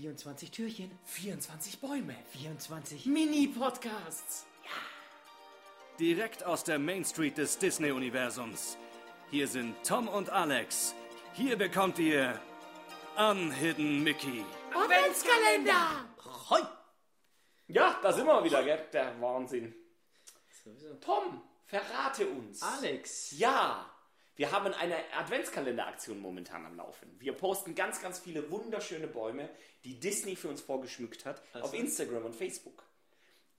24 Türchen, 24 Bäume. 24 Mini-Podcasts. Direkt aus der Main Street des Disney-Universums. Hier sind Tom und Alex. Hier bekommt ihr Unhidden Mickey. Adventskalender! Hoi! Ja, da sind wir wieder, gell? Der Wahnsinn. Sowieso. Tom, verrate uns. Alex. Ja, wir haben eine Adventskalenderaktion momentan am Laufen. Wir posten ganz, ganz viele wunderschöne Bäume, die Disney für uns vorgeschmückt hat, auf Instagram und Facebook.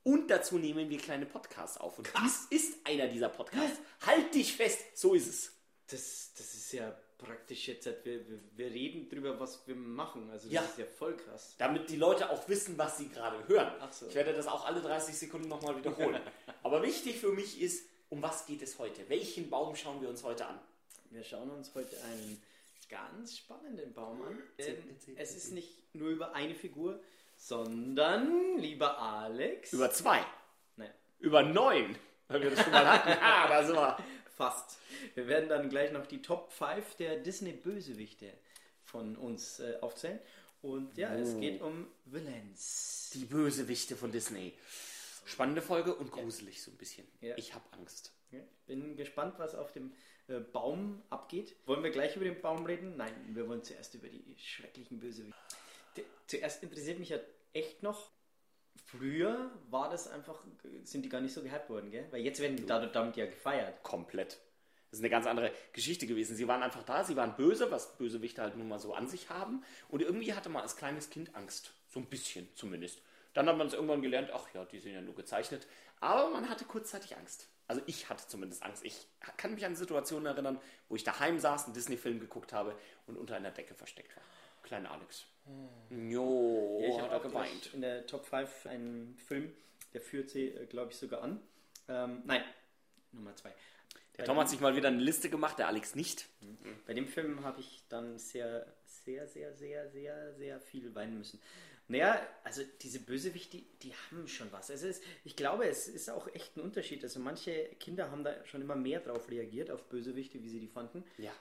Und dazu nehmen wir kleine Podcasts auf. Und dies ist einer dieser Podcasts. Halt dich fest, so ist es. Das, das ist ja praktisch jetzt, wir, wir, wir reden drüber, was wir machen. Also das Ja. ist ja voll krass. Damit die Leute auch wissen, was sie gerade hören. Ach so. Ich werde das auch alle 30 Sekunden nochmal wiederholen. Aber wichtig für mich ist, um was geht es heute? Welchen Baum schauen wir uns heute an? Wir schauen uns heute einen ganz spannenden Baum an. Erzähl, Denn erzähl, es ist nicht nur über eine Figur, sondern, lieber Alex, Über zwei. nein, Über neun. Weil wir das schon mal hatten. Ah, da sind wir. fast. Wir werden dann gleich noch die Top 5 der Disney-Bösewichte von uns äh, aufzählen. Und ja, es geht um Villains. Die Bösewichte von Disney. Spannende Folge und gruselig so ein bisschen. Ja. Ich habe Angst. Ja, bin gespannt, was auf dem äh, Baum abgeht. Wollen wir gleich über den Baum reden? Nein, wir wollen zuerst über die schrecklichen Bösewichte. Zuerst interessiert mich ja echt noch, früher war das einfach, sind die gar nicht so gehypt worden, gell? Weil jetzt werden die dadurch- damit ja gefeiert. Komplett. Das ist eine ganz andere Geschichte gewesen. Sie waren einfach da, sie waren böse, was Bösewichte halt nun mal so an sich haben. Und irgendwie hatte man als kleines Kind Angst. So ein bisschen zumindest. Dann hat man es irgendwann gelernt, ach ja, die sind ja nur gezeichnet. Aber man hatte kurzzeitig Angst. Also ich hatte zumindest Angst. Ich kann mich an Situationen erinnern, wo ich daheim saß, einen Disney-Film geguckt habe und unter einer Decke versteckt war. Kleiner Alex. Jo, Ja, ich hat habe er auch geweint. in der Top 5 einen Film, der führt sie, glaube ich, sogar an. Ähm, nein, Nummer 2. Der Tom hat sich mal wieder eine Liste gemacht, der Alex nicht. Bei dem Film habe ich dann sehr, sehr, sehr, sehr, sehr, sehr viel weinen müssen. Naja, also diese Bösewichte, die, die haben schon was. Also es, ich glaube, es ist auch echt ein Unterschied. Also manche Kinder haben da schon immer mehr drauf reagiert, auf Bösewichte, wie sie die fanden. Ja.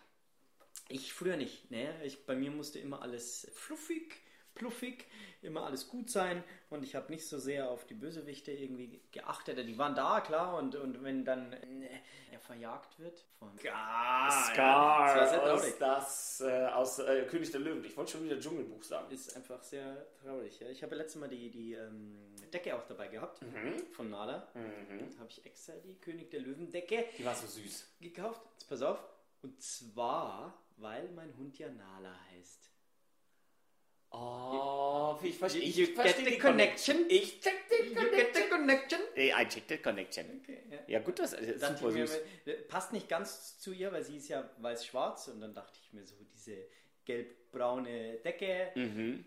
Ich früher nicht. Ne? Ich, bei mir musste immer alles fluffig, pluffig, immer alles gut sein und ich habe nicht so sehr auf die Bösewichte irgendwie geachtet. Die waren da, klar, und, und wenn dann äh, er verjagt wird von Scar, Scar das aus, das, äh, aus äh, König der Löwen. Ich wollte schon wieder Dschungelbuch sagen. Ist einfach sehr traurig. Ja. Ich habe letztes Mal die, die ähm, Decke auch dabei gehabt von Nala. Habe ich extra die König der Löwen Decke Die war so süß. gekauft. Jetzt pass auf. Und zwar, weil mein Hund ja Nala heißt. Oh, ich verstehe. Ich the die connection? Ich check the You get the connection? I check the connection. Okay, ja. Ja, gut, das ist Dachte super mir, süß. äh, passt nicht ganz zu ihr, weil sie ist ja weiß-schwarz und dann dachte ich mir so, diese gelb-braune Decke. Mhm.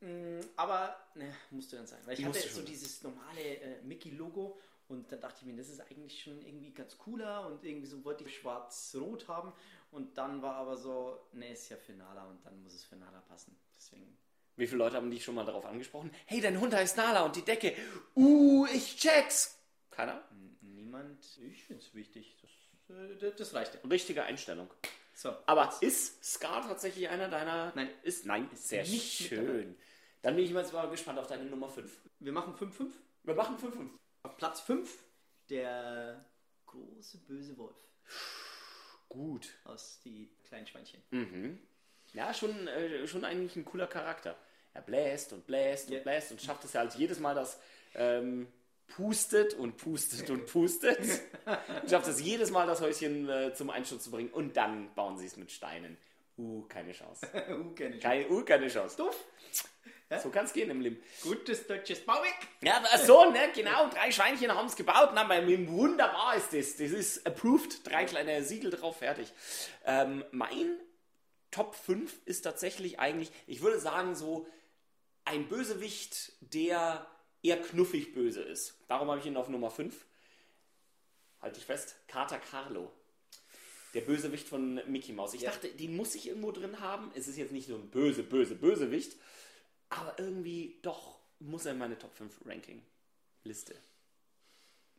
Mm, Aber ne, musste dann sein. Weil ich hatte so schon. dieses normale äh, Mickey-Logo und dann dachte ich mir, das ist eigentlich schon irgendwie ganz cooler und irgendwie so wollte ich schwarz-rot haben und dann war aber so, ne, ist ja für Nala und dann muss es für Nala passen. Deswegen. Wie viele Leute haben dich schon mal darauf angesprochen? Hey, dein Hund heißt Nala und die Decke. Uh, ich check's. Keiner? Niemand, ich finde es wichtig. Das, äh, das- reicht ja. Richtige Einstellung. So, Aber ist Scar tatsächlich einer deiner? Nein. Ist, nein, ist sehr nicht schön. Dann bin ich jetzt mal gespannt auf deine Nummer 5. wir machen 5-5. Wir machen 5-5. Auf Platz 5 der große böse Wolf Gut. aus die kleinen Schweinchen. Mhm. Ja, schon, äh, schon eigentlich ein cooler Charakter. Er bläst und bläst Ja. und bläst und schafft es ja halt jedes Mal, dass ähm, pustet und pustet und pustet. und schafft es jedes Mal, das Häuschen äh, zum Einsturz zu bringen und dann bauen sie es mit Steinen. Uh, keine Chance. uh, keine Keine, uh, keine Chance. Doof. So kann es gehen im Leben. Gutes deutsches Bauwerk. Ja, so, ne, genau. Drei Schweinchen haben es gebaut. Na, bei mir wunderbar ist das. Das ist approved. Drei kleine Siegel drauf, fertig. Ähm, mein Top 5 ist tatsächlich eigentlich, ich würde sagen, so ein Bösewicht, der eher knuffig böse ist. Darum habe ich ihn auf Nummer 5. Halte ich fest. Carter Carlo. Der Bösewicht von Mickey Mouse. Ich Ja. dachte, den muss ich irgendwo drin haben. Es ist jetzt nicht so ein böse, böse, Bösewicht. Aber irgendwie doch muss er in meine Top 5 Ranking Liste.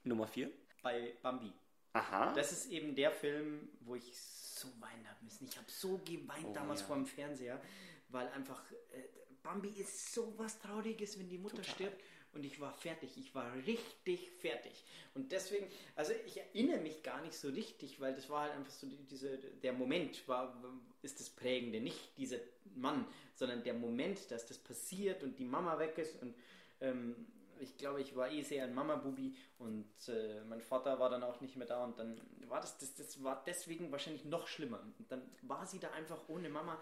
Nummer 4. Bei Bambi. Aha. Das ist eben der Film, wo ich so weinen habe müssen. Ich habe so geweint Oh, damals ja. vor dem Fernseher, weil einfach äh, Bambi ist so was Trauriges, wenn die Mutter Total. stirbt. Und ich war fertig. Ich war richtig fertig. Und deswegen, also ich erinnere mich gar nicht so richtig, weil das war halt einfach so die, diese, der Moment war, ist das Prägende. Nicht dieser Mann, sondern der Moment, dass das passiert und die Mama weg ist. Und ähm, ich glaube, ich war eh sehr ein Mama-Bubi und äh, mein Vater war dann auch nicht mehr da und dann war das, das, das war deswegen wahrscheinlich noch schlimmer. Und dann war sie da einfach ohne Mama.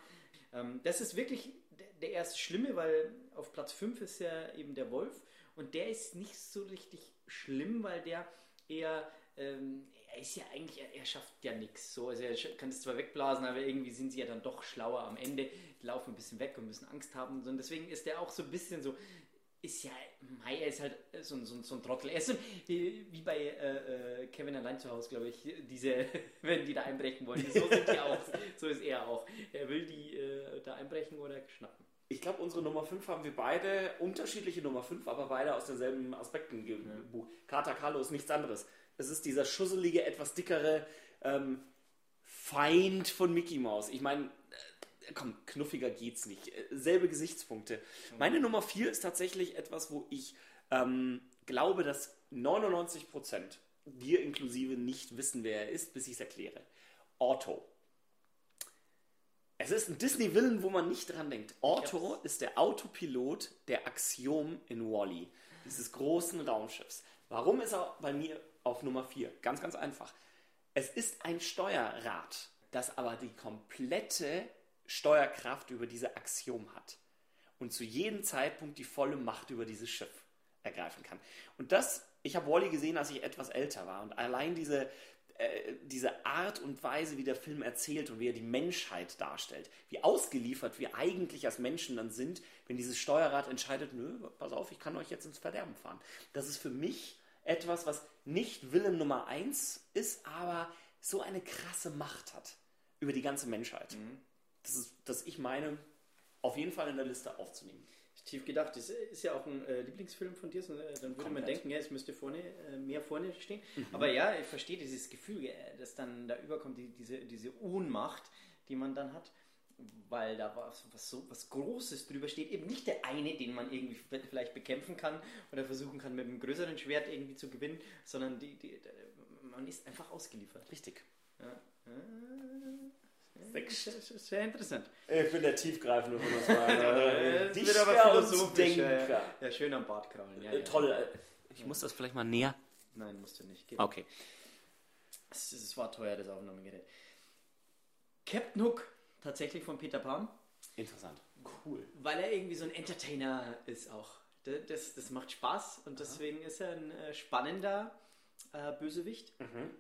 Ähm, das ist wirklich der, erste Schlimme, weil auf Platz 5 ist ja eben der Wolf und der ist nicht so richtig schlimm, weil der eher, ähm, er ist ja eigentlich, er, er schafft ja nichts. So, also er kann das zwar wegblasen, aber irgendwie sind sie ja dann doch schlauer am Ende, die laufen ein bisschen weg und müssen Angst haben. Und deswegen ist der auch so ein bisschen so, ist ja, Mai, er ist halt so, ein- so, so ein Trottel. Er ist so wie bei äh, äh, Kevin allein zu Hause, glaube ich, diese, wenn die da einbrechen wollen. So sind die auch. So ist er auch. Er will die äh, da einbrechen oder schnappen. Ich glaube, unsere Nummer 5 haben wir beide, unterschiedliche Nummer 5, aber beide aus denselben Aspekten gebucht. Kater Carlo ist nichts anderes. Es ist dieser schusselige, etwas dickere ähm, Feind von Mickey Mouse. Ich meine, komm, knuffiger geht's nicht. Äh, Selbe Gesichtspunkte. Meine Nummer 4 ist tatsächlich etwas, wo ich ähm, glaube, dass 99% wir inklusive nicht wissen, wer er ist, bis ich es erkläre. Otto. Es ist ein Disney-Villain, wo man nicht dran denkt. Otto ist der Autopilot der Axiom in Wally, dieses großen Raumschiffs. Warum ist er bei mir auf Nummer 4? Ganz, ganz einfach. Es ist ein Steuerrad, das aber die komplette Steuerkraft über diese Axiom hat und zu jedem Zeitpunkt die volle Macht über dieses Schiff ergreifen kann. Und das, ich habe Wally gesehen, als ich etwas älter war und allein diese, äh, diese Art und Weise, wie der Film erzählt und wie er die Menschheit darstellt, wie ausgeliefert wir eigentlich als Menschen dann sind, wenn dieses Steuerrad entscheidet, nö, pass auf, ich kann euch jetzt ins Verderben fahren. Das ist für mich etwas, was nicht Willen Nummer eins ist, aber so eine krasse Macht hat über die ganze Menschheit. Das ist, dass ich meine, auf jeden Fall in der Liste aufzunehmen. Tief gedacht, das ist ja auch ein äh, Lieblingsfilm von dir, so, äh, dann würde man Komplett. denken, ja, es müsste vorne, äh, mehr vorne stehen. Aber ja, ich verstehe dieses Gefühl, äh, das dann da überkommt, die, diese, diese Ohnmacht, die man dann hat, weil da was, was so was Großes drüber steht. Eben nicht der eine, den man irgendwie vielleicht bekämpfen kann oder versuchen kann, mit einem größeren Schwert irgendwie zu gewinnen, sondern die, die, man ist einfach ausgeliefert. Richtig. Ja. Sehr, interessant. Ich bin der tiefgreifende von uns Äh, es wird aber philosophisch. Ja, ja. ja, schön am Bart kraulen. Ja, ja. Toll. äh, Ich muss das vielleicht mal näher. Nein, musst du nicht. Geht. Okay. Es, es war teuer, das Aufnahmegerät. Captain Hook, tatsächlich von Peter Pan, Interessant. Cool. weil er irgendwie so ein Entertainer ist auch. Da- Das, das macht Spaß und deswegen ist er ein äh, spannender äh, Bösewicht.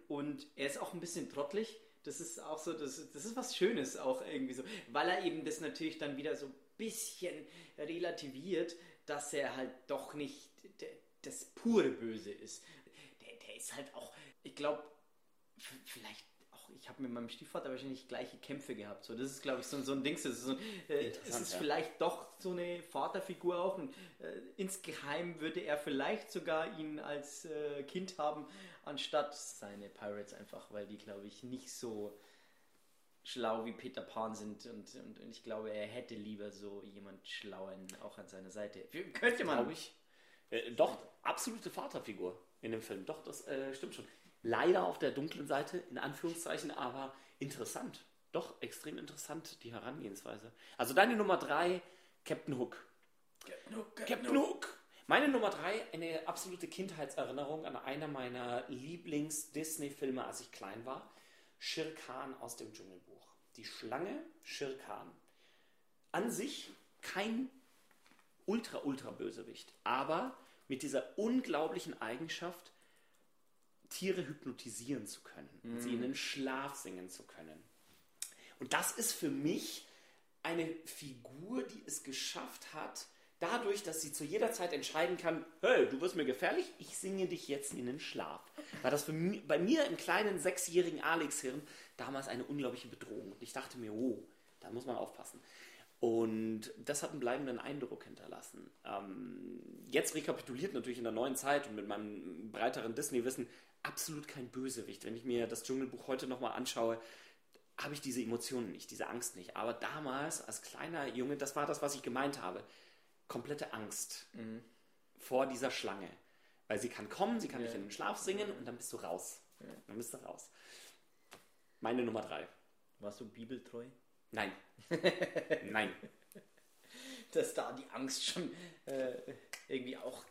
Und er ist auch ein bisschen trottelig. Das ist auch so, das, das ist was Schönes auch irgendwie so, weil er eben das natürlich dann wieder so ein bisschen relativiert, dass er halt doch nicht das pure Böse ist. Der, der ist halt auch, ich glaube, vielleicht auch, ich habe mit meinem Stiefvater wahrscheinlich gleiche Kämpfe gehabt. So, das ist, glaube ich, so, so ein Ding. Das ist so, ein- äh, es ist ja. vielleicht doch so eine Vaterfigur auch. Und, äh, insgeheim würde er vielleicht sogar ihn als äh, Kind haben, anstatt seine Pirates einfach, weil die, glaube ich, nicht so schlau wie Peter Pan sind. Und, und, und ich glaube, er hätte lieber so jemand Schlauen auch an seiner Seite. Könnte man. Glaube ich. Äh, doch, absolute Vaterfigur in dem Film. Doch, das äh, stimmt schon. Leider auf der dunklen Seite, in Anführungszeichen, aber interessant. Doch, extrem interessant, die Herangehensweise. Also deine Nummer drei, Captain Hook. Captain Hook. Meine Nummer drei, eine absolute Kindheitserinnerung an einer meiner Lieblings-Disney-Filme, als ich klein war. Shere Khan aus dem Dschungelbuch. Die Schlange Shere Khan. An sich kein ultra, ultra Bösewicht, aber mit dieser unglaublichen Eigenschaft, Tiere hypnotisieren zu können und sie in den Schlaf singen zu können. Und das ist für mich eine Figur, die es geschafft hat, dadurch, dass sie zu jeder Zeit entscheiden kann, hey, du wirst mir gefährlich, ich singe dich jetzt in den Schlaf. War das für mi- bei mir im kleinen sechsjährigen Alex-Hirn damals eine unglaubliche Bedrohung. Und ich dachte mir, oh, da muss man aufpassen. Und das hat einen bleibenden Eindruck hinterlassen. Ähm, jetzt rekapituliert natürlich in der neuen Zeit und mit meinem breiteren Disney-Wissen absolut kein Bösewicht. Wenn ich mir das Dschungelbuch heute nochmal anschaue, habe ich diese Emotionen nicht, diese Angst nicht. Aber damals, als kleiner Junge, das war das, was ich gemeint habe. Komplette Angst vor dieser Schlange. Weil sie kann kommen, sie kann dich in den Schlaf singen und dann bist du raus. Dann bist du raus. Meine Nummer drei. Warst du bibeltreu? Nein. Nein. Dass da die Angst schon äh, irgendwie auch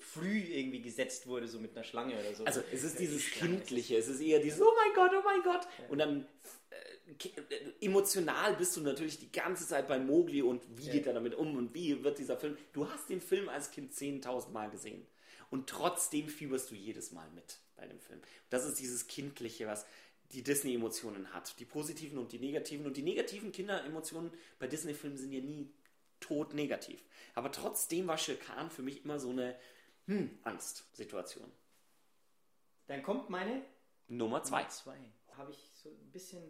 früh irgendwie gesetzt wurde, so mit einer Schlange oder so. Also es ist Äh, dieses Kindliche, es ist eher dieses, oh mein Gott, oh mein Gott. Und dann äh, äh, emotional bist du natürlich die ganze Zeit bei Mowgli und wie geht er damit um und wie wird dieser Film. Du hast den Film als Kind 10.000 Mal gesehen. Und trotzdem fieberst du jedes Mal mit bei dem Film. Das ist dieses Kindliche, was die Disney-Emotionen hat. Die positiven und die negativen. Und die negativen Kinderemotionen bei Disney-Filmen sind ja nie tot negativ. Aber trotzdem war Shere Khan für mich immer so eine hm, Angstsituation. Dann kommt meine Nummer zwei. Nummer zwei. Habe ich so ein bisschen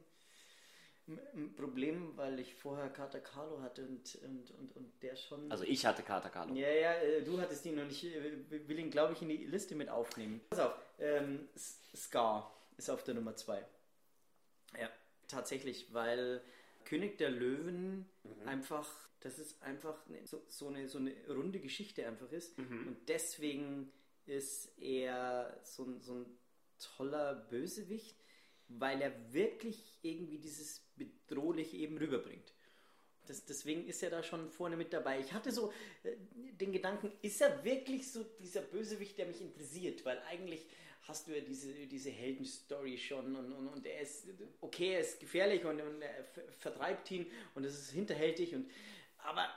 ein- Problem, weil ich vorher Kater Carlo hatte und, und, und, und der schon. Also ich hatte Kater Carlo. ja, ja, äh, du hattest ihn und ich äh, will ihn, glaube ich, in die Liste mit aufnehmen. Pass auf, ähm, Scar ist auf der Nummer zwei. Ja, tatsächlich, weil König der Löwen einfach, das ist einfach ne- so, so, eine, so eine runde Geschichte einfach ist. Und deswegen ist er so, ein- so ein toller Bösewicht, weil er wirklich irgendwie dieses Bedrohliche eben rüberbringt. Das, deswegen ist er da schon vorne mit dabei. Ich hatte so äh, den Gedanken, ist er wirklich so dieser Bösewicht, der mich interessiert? Weil eigentlich hast du ja diese, diese Heldenstory schon und, und, und er ist, okay, er ist gefährlich und, und er ver- vertreibt ihn und es ist hinterhältig und aber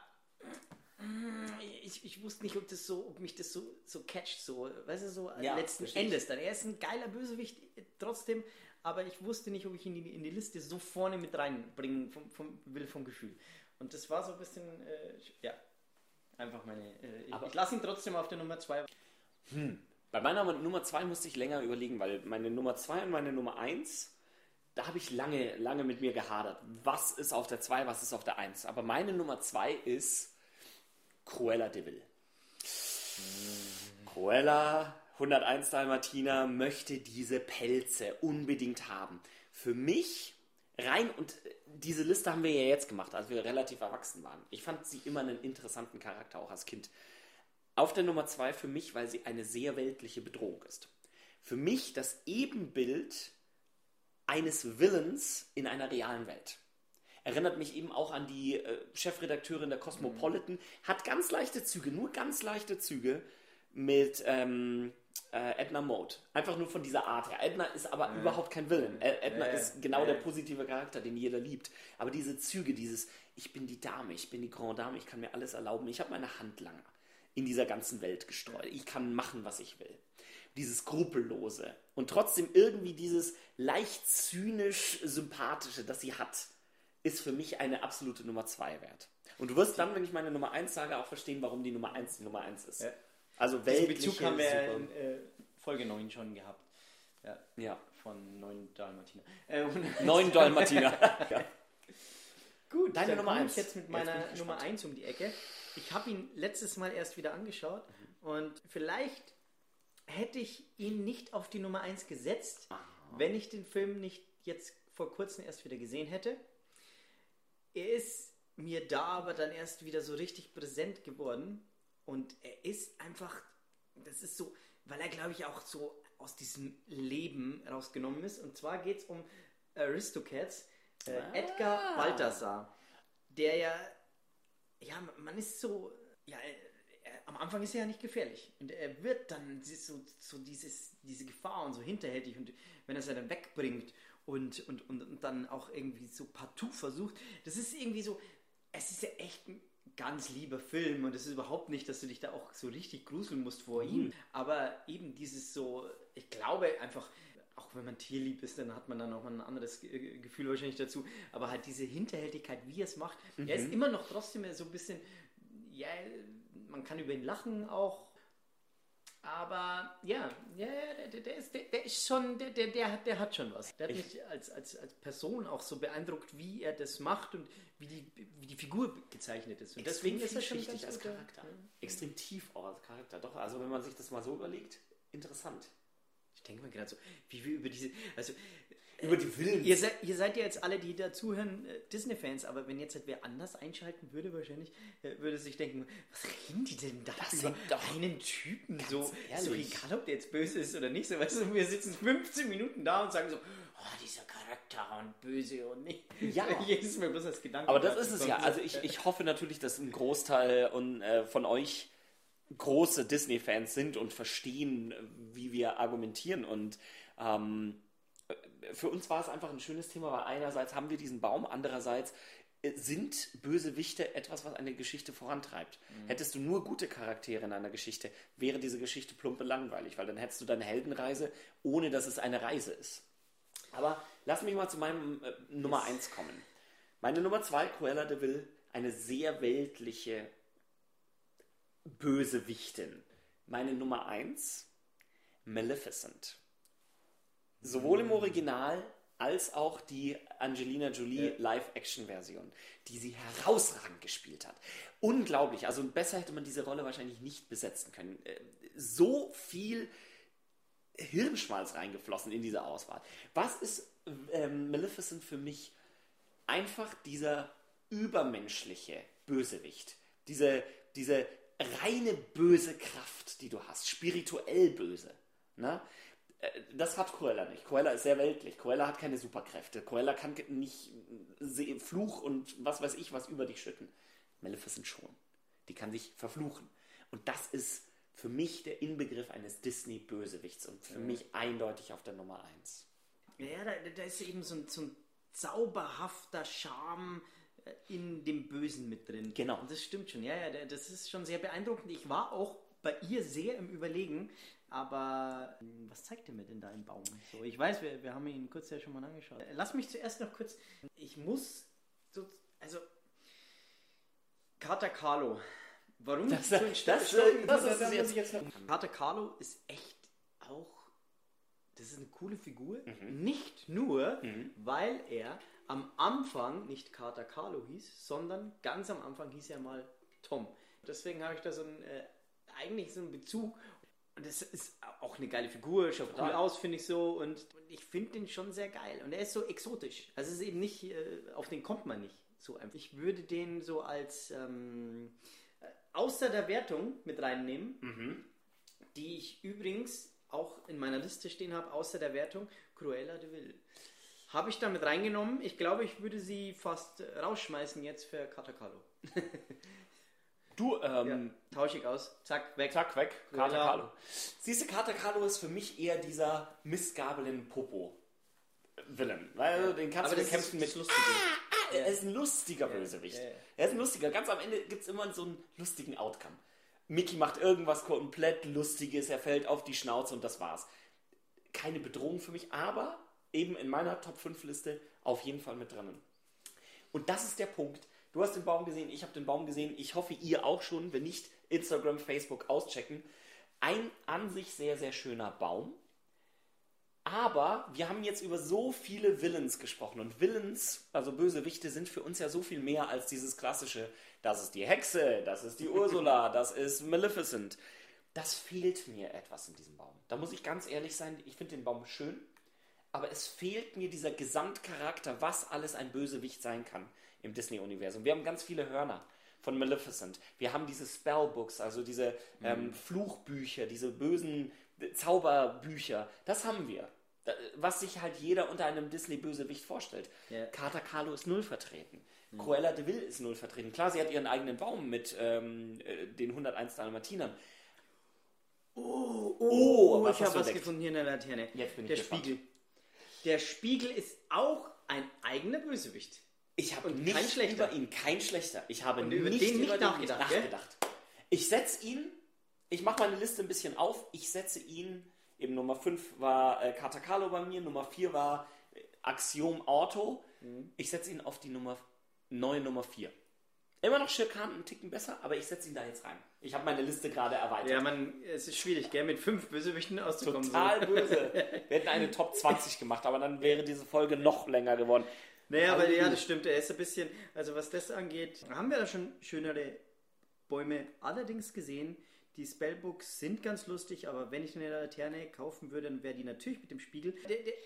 ich, ich wusste nicht, ob das so, ob mich das so, so catcht, so, weißt du, so Ja, letzten. Endes dann. Er ist ein geiler Bösewicht äh, trotzdem, aber ich wusste nicht, ob ich ihn in die, in die Liste so vorne mit reinbringen vom, vom, will vom Gefühl. Und das war so ein bisschen, äh, ja, einfach meine. Äh, ich Aber- ich lasse ihn trotzdem auf der Nummer 2. Bei meiner Nummer 2 musste ich länger überlegen, weil meine Nummer 2 und meine Nummer 1, da habe ich lange, lange mit mir gehadert. Was ist auf der 2, was ist auf der 1? Aber meine Nummer 2 ist Cruella de Vil. Cruella, 101 Dalmatiner, möchte diese Pelze unbedingt haben. Für mich rein, und diese Liste haben wir ja jetzt gemacht, als wir relativ erwachsen waren. Ich fand sie immer einen interessanten Charakter, auch als Kind. Auf der Nummer zwei für mich, weil sie eine sehr weltliche Bedrohung ist. Für mich das Ebenbild eines Villains in einer realen Welt. Erinnert mich eben auch an die äh, Chefredakteurin der Cosmopolitan. Hat ganz leichte Züge, nur ganz leichte Züge mit ähm, äh, Edna Mode. Einfach nur von dieser Art her. Edna ist aber überhaupt kein Villain. Ed- Edna ja. ist genau der positive Charakter, den jeder liebt. Aber diese Züge, dieses, ich bin die Dame, ich bin die Grande Dame, ich kann mir alles erlauben, ich habe meine Hand lang in dieser ganzen Welt gestreut. Ich kann machen, was ich will. Dieses Skrupellose und trotzdem irgendwie dieses leicht zynisch sympathische, das sie hat, ist für mich eine absolute Nummer zwei wert. Und du wirst dann, wenn ich meine Nummer eins sage, auch verstehen, warum die Nummer eins die Nummer eins ist. Ja. Also Diesen weltliche, Bezug haben wir in äh, Folge 9 schon gehabt. Ja, ja. von 9 Dalmatiner. Äh, und- Neun Dalmatiner. ja. Gut, Deine dann Nummer komme eins. ich jetzt mit Jetzt meiner ich Nummer gespannt. 1 um die Ecke. Ich habe ihn letztes Mal erst wieder angeschaut und vielleicht hätte ich ihn nicht auf die Nummer 1 gesetzt, wenn ich den Film nicht jetzt vor kurzem erst wieder gesehen hätte. Er ist mir da aber dann erst wieder so richtig präsent geworden und er ist einfach, das ist so, weil er glaube ich auch so aus diesem Leben rausgenommen ist. Und zwar geht es um Aristocats, äh, Edgar Balthasar, der ja, ja, man ist so, ja, er, am Anfang ist er ja nicht gefährlich. Und er wird dann so, so dieses, diese Gefahr und so hinterhältig und wenn er es dann wegbringt und, und, und, und dann auch irgendwie so partout versucht, das ist irgendwie so, es ist ja echt ein ganz lieber Film und es ist überhaupt nicht, dass du dich da auch so richtig gruseln musst vor ihm, aber eben dieses so, ich glaube einfach, auch wenn man tierlieb ist, dann hat man dann auch ein anderes Ge- Gefühl wahrscheinlich dazu, aber halt diese Hinterhältigkeit, wie er es macht, er ist immer noch trotzdem so ein bisschen, ja, man kann über ihn lachen auch, aber ja, ja, ja, der, der, ist, der, der ist schon, der, der, der, hat, der hat schon was. Der hat mich als, als, als Person auch so beeindruckt, wie er das macht und wie die, wie die Figur gezeichnet ist. Und deswegen ist er schon ganz als Charakter. Extrem tief auch als Charakter. Doch, also wenn man sich das mal so überlegt, interessant. Denke mir gerade so, wie wir über diese, also Über die Filme. Ihr seid, ihr seid ja jetzt alle, die dazuhören, äh, Disney-Fans, aber wenn jetzt halt wer anders einschalten würde, wahrscheinlich, äh, würde sich denken, was reden die denn da Das über sind doch einen Typen? So, so egal, ob der jetzt böse ist oder nicht. So, weißt du, wir sitzen 15 Minuten da und sagen so, oh, dieser Charakter und böse und nicht. Ja. Jedes Mal bloß als Gedanke. Aber das ist es ja. Also ich, ich hoffe natürlich, dass ein Großteil und, äh, von euch große Disney-Fans sind und verstehen, wie wir argumentieren. Und ähm, für uns war es einfach ein schönes Thema, weil einerseits haben wir diesen Baum, andererseits äh, sind Bösewichte etwas, was eine Geschichte vorantreibt. Hättest du nur gute Charaktere in einer Geschichte, wäre diese Geschichte plumpe langweilig, weil dann hättest du deine Heldenreise, ohne dass es eine Reise ist. Aber lass mich mal zu meinem äh, Nummer 1 kommen. Meine Nummer 2, Cruella de Vil, eine sehr weltliche Bösewichtin. Meine Nummer 1, Maleficent. Sowohl im Original als auch die Angelina Jolie Live-Action-Version, die sie herausragend gespielt hat. Unglaublich, also besser hätte man diese Rolle wahrscheinlich nicht besetzen können. Äh, So viel Hirnschmalz reingeflossen in diese Auswahl. Was ist ähm, Maleficent für mich? Einfach dieser übermenschliche Bösewicht. Diese, diese reine böse Kraft, die du hast. Spirituell böse. Ne? Äh, Das hat Cruella nicht. Cruella ist sehr weltlich. Cruella hat keine Superkräfte. Cruella kann nicht Fluch und was weiß ich was über dich schütten. Maleficent schon. Die kann sich verfluchen. Und das ist für mich der Inbegriff eines Disney-Bösewichts und für mich eindeutig auf der Nummer 1. Ja, da, da ist eben so ein, so ein zauberhafter Charme in dem Bösen mit drin. Genau. Und das stimmt schon. Ja, ja, da- das ist schon sehr beeindruckend. Ich war auch bei ihr sehr im Überlegen, aber ähm, was zeigt er mir denn da im Baum? So, ich weiß, wir, wir haben ihn kurz ja schon mal angeschaut. Lass mich zuerst noch kurz. Ich muss so, also Kater Carlo. Warum Das- so ein das- das- das da- ist da muss jetzt- ich jetzt noch- Kater Carlo ist echt auch das ist eine coole Figur. Mhm. Nicht nur, weil er am Anfang nicht Kater Carlo hieß, sondern ganz am Anfang hieß er mal Tom. Deswegen habe ich da so einen, äh, eigentlich so einen Bezug. Und das ist auch eine geile Figur, schaut cool Total. aus, finde ich so. Und, und ich finde den schon sehr geil. Und er ist so exotisch. Also es ist eben nicht, äh, auf den kommt man nicht so einfach. Ich würde den so als ähm, äh, außer der Wertung mit reinnehmen die ich übrigens auch in meiner Liste stehen habe, außer der Wertung, Cruella de Vil. Habe ich damit reingenommen. Ich glaube, ich würde sie fast rausschmeißen jetzt für Katakalo. Du, ähm, Tausche ich aus. Zack, weg. zack, weg, Carlo. Siehst du, Kater Carlo ist für mich eher dieser Missgabel in Popo. Villain. Weil den kannst Aber du bekämpfen mit das Lustige. Ah, er ist ein lustiger Bösewicht. ja, ja. Er ist ein lustiger. Ganz am Ende gibt es immer so einen lustigen Outcome. Mickey macht irgendwas komplett Lustiges, er fällt auf die Schnauze und das war's. Keine Bedrohung für mich, aber eben in meiner Top 5 Liste auf jeden Fall mit drinnen. Und das ist der Punkt. Du hast den Baum gesehen, ich habe den Baum gesehen. Ich hoffe, ihr auch schon. Wenn nicht, Instagram, Facebook auschecken. Ein an sich sehr, sehr schöner Baum. Aber wir haben jetzt über so viele Villains gesprochen. Und Villains, also Bösewichte, sind für uns ja so viel mehr als dieses klassische, das ist die Hexe, das ist die Ursula, das ist Maleficent. Das fehlt mir etwas in diesem Baum. Da muss ich ganz ehrlich sein, ich finde den Baum schön, aber es fehlt mir dieser Gesamtcharakter, was alles ein Bösewicht sein kann im Disney-Universum. Wir haben ganz viele Hörner von Maleficent. Wir haben diese Spellbooks, also diese ähm, Fluchbücher, diese bösen Zauberbücher. Das haben wir. Was sich halt jeder unter einem Disney-Bösewicht vorstellt. Ja. Carter Carlo ist null vertreten. Cruella de Vil ist null vertreten. Klar, sie hat ihren eigenen Baum mit ähm, äh, den 101 Dalmatinern. Oh, Oh, was ich hast habe was entdeckt? gefunden hier in der Laterne. Jetzt bin ich der gespannt. Spiegel. Der Spiegel ist auch ein eigener Bösewicht. Ich habe nicht kein schlechter. über ihn, kein schlechter. Ich habe Und über nicht den nicht über nachgedacht, nachgedacht. Ich setze ihn, ich mache meine Liste ein bisschen auf, ich setze ihn, eben Nummer 5 war äh, Carlo bei mir, Nummer 4 war äh, Axiom Auto. Mhm. Ich setze ihn auf die Nummer neue Nummer 4. Immer noch Schirkan einen Ticken besser, aber ich setze ihn da jetzt rein. Ich habe meine Liste gerade erweitert. Ja, man, es ist schwierig, gell, mit fünf Bösewichten auszukommen. Total So. böse. Wir hätten eine Top 20 gemacht, aber dann wäre diese Folge noch länger geworden. Naja, aber ja, das stimmt. Er ist ein bisschen, also was das angeht, haben wir da schon schönere Bäume allerdings gesehen, Die Spellbooks sind ganz lustig, aber wenn ich eine Laterne kaufen würde, dann wäre die natürlich mit dem Spiegel.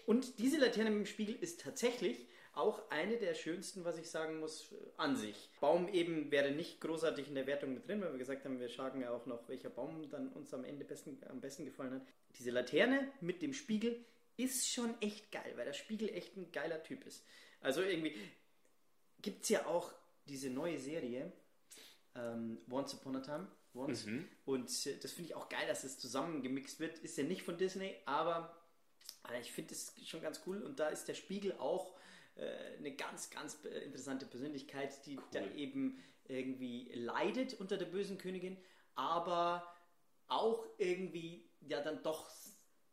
Und diese Laterne mit dem Spiegel ist tatsächlich auch eine der schönsten, was ich sagen muss, an sich. Baum eben wäre nicht großartig in der Wertung mit drin, weil wir gesagt haben, wir schauen ja auch noch, welcher Baum dann uns am Ende besten, am besten gefallen hat. Diese Laterne mit dem Spiegel ist schon echt geil, weil der Spiegel echt ein geiler Typ ist. Also irgendwie gibt es ja auch diese neue Serie, ähm, Once Upon a Time. Once. Und äh, das finde ich auch geil, dass es zusammengemixt wird. Ist ja nicht von Disney, aber ich finde es schon ganz cool. Und da ist der Spiegel auch äh, eine ganz, ganz interessante Persönlichkeit, die da eben irgendwie leidet unter der bösen Königin, aber auch irgendwie ja dann doch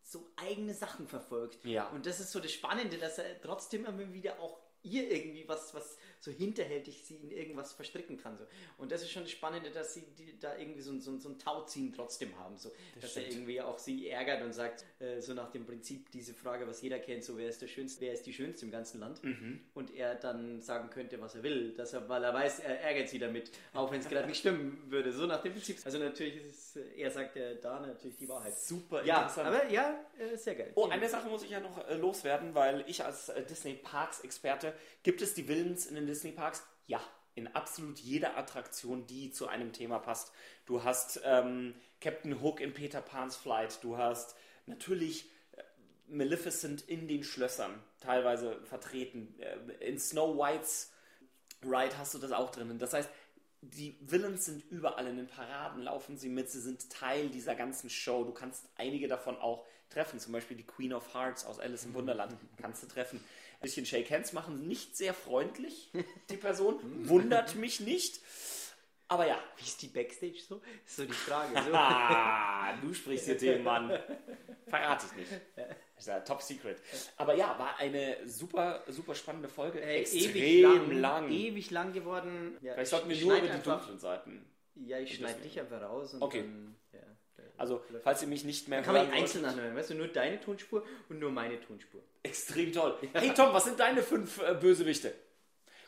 so eigene Sachen verfolgt. Ja. Und das ist so das Spannende, dass er trotzdem immer wieder auch ihr irgendwie was, was so hinterhältig sie in irgendwas verstricken kann. So. Und das ist schon das Spannende, dass sie die, da irgendwie so, ein- so, so ein Tauziehen trotzdem haben. So. dass er stimmt. irgendwie auch sie ärgert und sagt, äh, so nach dem Prinzip diese Frage, was jeder kennt, so wer ist der Schönste, wer ist die Schönste im ganzen Land? Mhm. Und er dann sagen könnte, was er will, dass er, weil er weiß, er ärgert sie damit, auch wenn es gerade nicht stimmen würde. So nach dem Prinzip. Also natürlich ist es, äh, er sagt ja da natürlich die Wahrheit. Super Ja, interessant. aber ja, äh, sehr geil. Oh, eine Sache muss ich ja noch äh, loswerden, weil ich als Disney Parks Experte, gibt es die Villains in den Disney Parks? Ja, in absolut jeder Attraktion, die zu einem Thema passt. Du hast ähm, Captain Hook in Peter Pan's Flight, du hast natürlich äh, Maleficent in den Schlössern, teilweise vertreten. Äh, in Snow Whites Ride hast du das auch drin. Das heißt, die Villains sind überall in den Paraden, laufen sie mit, sie sind Teil dieser ganzen Show. Du kannst einige davon auch treffen, zum Beispiel die Queen of Hearts aus Alice im Wunderland kannst du treffen. Ein bisschen Shake Hands machen, nicht sehr freundlich, die Person, wundert mich nicht. Aber ja, Wie ist die Backstage so? Ist so die Frage. So. Ah, du sprichst hier den Mann. Verrate ich nicht. Das ist ja top secret. Aber ja, war eine super, super spannende Folge. Äh, Extrem ewig lang, lang. Ewig lang geworden. Ja, Vielleicht ich- sollten wir nur über die dunklen Seiten. Ja, ich schneide dich einfach raus und Okay. dann. Also, läuft- falls ihr mich nicht mehr Dann kann man die einzeln anhören, weißt du, nur deine Tonspur und nur meine Tonspur. extrem toll. Hey Tom, was sind deine fünf äh, Bösewichte?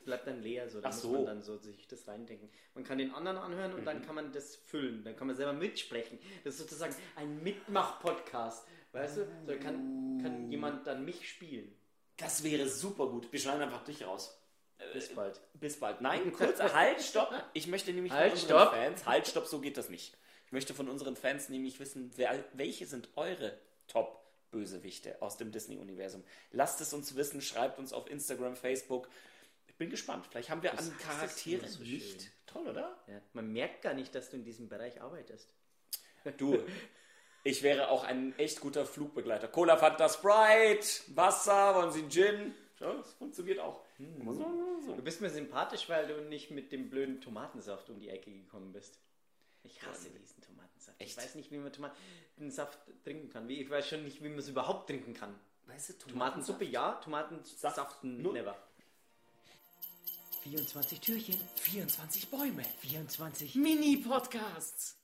Bleibt dann leer, so. Da muss so. man dann so sich das reindenken. Man kann den anderen anhören und Mhm. dann kann man das füllen. Dann kann man selber mitsprechen. Das ist sozusagen ein Mitmach-Podcast. Weißt du? So kann, kann jemand dann mich spielen. Das wäre super gut. Wir schneiden einfach dich raus. Bis bald. Bis bald. Nein, kurz, halt, stopp. Ich möchte nämlich Halt, unseren stopp. Fans, halt, stopp, so geht das nicht. Ich möchte von unseren Fans nämlich wissen, wer, welche sind eure Top-Bösewichte aus dem Disney-Universum? Lasst es uns wissen, schreibt uns auf Instagram, Facebook. Ich bin gespannt. Vielleicht haben wir an das Charaktere immer so nicht. schön. Toll, oder? Ja. Man merkt gar nicht, dass du in diesem Bereich arbeitest. Du, ich wäre auch ein echt guter Flugbegleiter. Cola, Fanta, Sprite, Wasser, wollen Sie Gin? Ja, das funktioniert auch. Muss man so. Du bist mir sympathisch, weil du nicht mit dem blöden Tomatensaft um die Ecke gekommen bist. Ich hasse diesen Ich Echt? weiß nicht, wie man Tomatensaft trinken kann. Ich weiß schon nicht, wie man es überhaupt trinken kann. Weißt du, Tomatensuppe ja, Tomatensaft null. never. 24 Türchen, 24 Bäume. 24 Mini-Podcasts.